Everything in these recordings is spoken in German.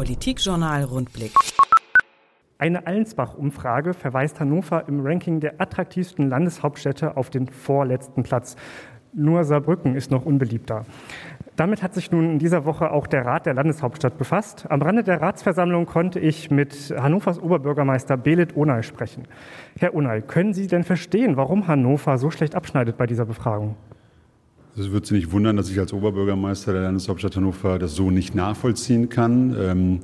Politikjournal Rundblick. Eine Allensbach-Umfrage verweist Hannover im Ranking der attraktivsten Landeshauptstädte auf den vorletzten Platz. Nur Saarbrücken ist noch unbeliebter. Damit hat sich nun in dieser Woche auch der Rat der Landeshauptstadt befasst. Am Rande der Ratsversammlung konnte ich mit Hannovers Oberbürgermeister Belit Onay sprechen. Herr Onay, können Sie denn verstehen, warum Hannover so schlecht abschneidet bei dieser Befragung? Es wird Sie nicht wundern, dass ich als Oberbürgermeister der Landeshauptstadt Hannover das so nicht nachvollziehen kann. Ähm,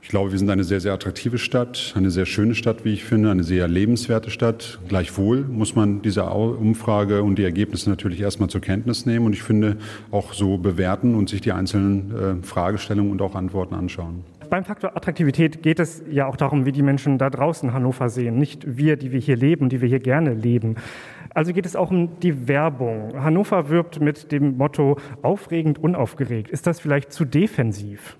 ich glaube, wir sind eine sehr, sehr attraktive Stadt, eine sehr schöne Stadt, wie ich finde, eine sehr lebenswerte Stadt. Gleichwohl muss man diese Umfrage und die Ergebnisse natürlich erstmal zur Kenntnis nehmen und ich finde auch so bewerten und sich die einzelnen äh, Fragestellungen und auch Antworten anschauen. Beim Faktor Attraktivität geht es ja auch darum, wie die Menschen da draußen Hannover sehen, nicht wir, die wir hier leben, die wir hier gerne leben. Also geht es auch um die Werbung. Hannover wirbt mit dem Motto aufregend, unaufgeregt. Ist das vielleicht zu defensiv?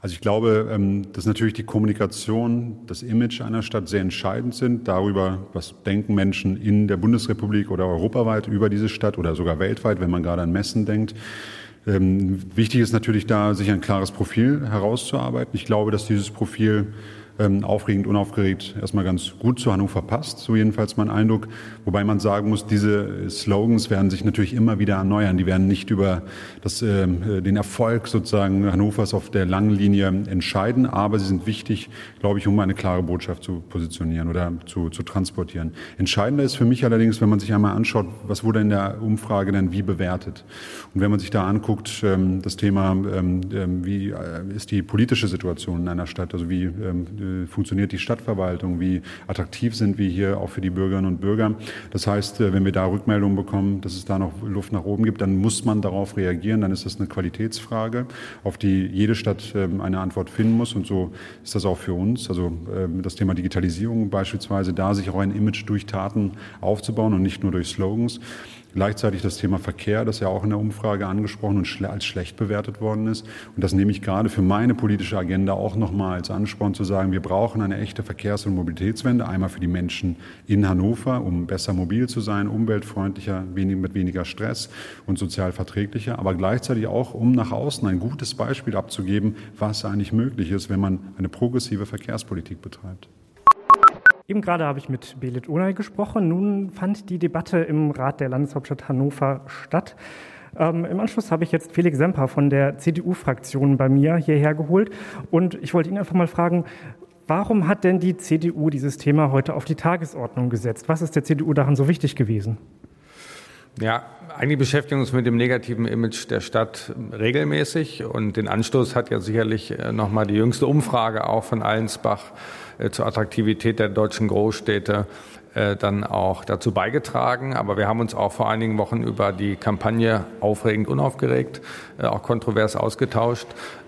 Also ich glaube, ähm, dass natürlich die Kommunikation, das Image einer Stadt sehr entscheidend sind darüber, was denken Menschen in der Bundesrepublik oder europaweit über diese Stadt oder sogar weltweit, wenn man gerade an Messen denkt. Ähm, wichtig ist natürlich da, sich ein klares Profil herauszuarbeiten. Ich glaube, dass dieses Profil ähm, aufregend, unaufgeregt erstmal ganz gut zu Hannover passt, so jedenfalls mein Eindruck. Wobei man sagen muss, diese Slogans werden sich natürlich immer wieder erneuern. Die werden nicht über das, ähm, äh, den Erfolg sozusagen Hannovers auf der langen Linie entscheiden, aber sie sind wichtig, glaube ich, um eine klare Botschaft zu positionieren oder zu, zu transportieren. Entscheidender ist für mich allerdings, wenn man sich einmal anschaut, was wurde in der Umfrage denn wie bewertet. Und wenn man sich da anguckt, ähm, das Thema, ähm, ähm wie äh, ist die politische Situation in einer Stadt, also wie ähm, äh, funktioniert die Stadtverwaltung, wie attraktiv sind wir hier auch für die Bürgerinnen und Bürger. Das heißt, äh, wenn wir da Rückmeldungen bekommen, dass es da noch Luft nach oben gibt, dann muss man darauf reagieren. Dann ist das eine Qualitätsfrage, auf die jede Stadt ähm, eine Antwort finden muss. Und so ist das auch für uns. Also ähm, das Thema Digitalisierung beispielsweise, da sich auch ein Image durch Taten aufzubauen und nicht nur durch Slogans. Gleichzeitig das Thema Verkehr, das ja auch in der Umfrage angesprochen und als schlecht bewertet worden ist. Und das nehme ich gerade für meine politische Agenda auch nochmal als Ansporn zu sagen, wir brauchen eine echte Verkehrs- und Mobilitätswende. Einmal für die Menschen in Hannover, um besser mobil zu sein, umweltfreundlicher, mit weniger Stress und sozial verträglicher. Aber gleichzeitig auch, um nach außen ein gutes Beispiel abzugeben, was eigentlich möglich ist, wenn man eine progressive Verkehrspolitik betreibt. Eben gerade habe ich mit Belit Unay gesprochen. Nun fand die Debatte im Rat der Landeshauptstadt Hannover statt. Ähm, Im Anschluss habe ich jetzt Felix Semper von der CDU-Fraktion bei mir hierher geholt. Und ich wollte ihn einfach mal fragen, warum hat denn die CDU dieses Thema heute auf die Tagesordnung gesetzt? Was ist der CDU daran so wichtig gewesen? Ja, eigentlich beschäftigen wir uns mit dem negativen Image der Stadt regelmäßig und den Anstoß hat ja sicherlich äh, nochmal die jüngste Umfrage auch von Allensbach äh, zur Attraktivität der deutschen Großstädte dann auch dazu beigetragen. Aber wir haben uns auch vor einigen Wochen über die Kampagne aufregend unaufgeregt, auch kontrovers ausgetauscht.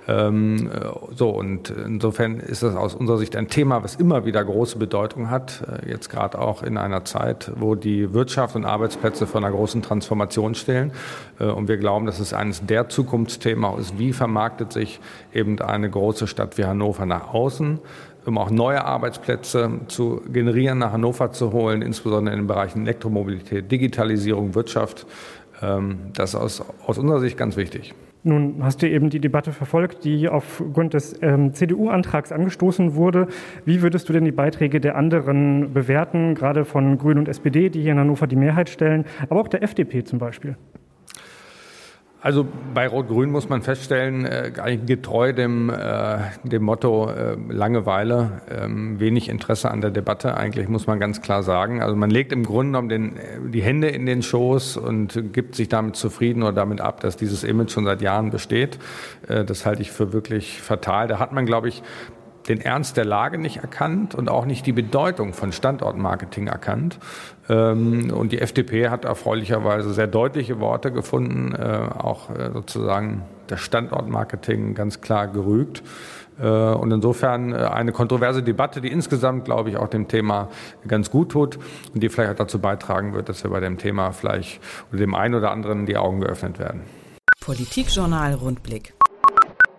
Ähm, so, und insofern ist das aus unserer Sicht ein Thema, was immer wieder große Bedeutung hat, äh, jetzt gerade auch in einer Zeit, wo die Wirtschaft und Arbeitsplätze vor einer großen Transformation stehen. Äh, und wir glauben, dass es eines der Zukunftsthemen ist, wie vermarktet sich eben eine große Stadt wie Hannover nach außen, um auch neue Arbeitsplätze zu generieren, nach Hannover zu holen, insbesondere in den Bereichen Elektromobilität, Digitalisierung, Wirtschaft. Ähm, das ist aus, aus unserer Sicht ganz wichtig. Nun hast du eben die Debatte verfolgt, die aufgrund des ähm, CDU-Antrags angestoßen wurde. Wie würdest du denn die Beiträge der anderen bewerten, gerade von Grünen und SPD, die hier in Hannover die Mehrheit stellen, aber auch der FDP zum Beispiel? Also bei Rot-Grün muss man feststellen, äh, getreu dem, äh, dem Motto äh, Langeweile, äh, wenig Interesse an der Debatte, eigentlich muss man ganz klar sagen. Also man legt im Grunde genommen den, äh, die Hände in den Schoß und gibt sich damit zufrieden oder damit ab, dass dieses Image schon seit Jahren besteht. Äh, das halte ich für wirklich fatal. Da hat man, glaube ich, den Ernst der Lage nicht erkannt und auch nicht die Bedeutung von Standortmarketing erkannt. Ähm, und die FDP hat erfreulicherweise sehr deutliche Worte gefunden, äh, auch äh, sozusagen das Standortmarketing ganz klar gerügt. Äh, und insofern eine kontroverse Debatte, die insgesamt, glaube ich, auch dem Thema ganz gut tut und die vielleicht auch dazu beitragen wird, dass wir bei dem Thema vielleicht oder dem einen oder anderen die Augen geöffnet werden. Politikjournal Rundblick.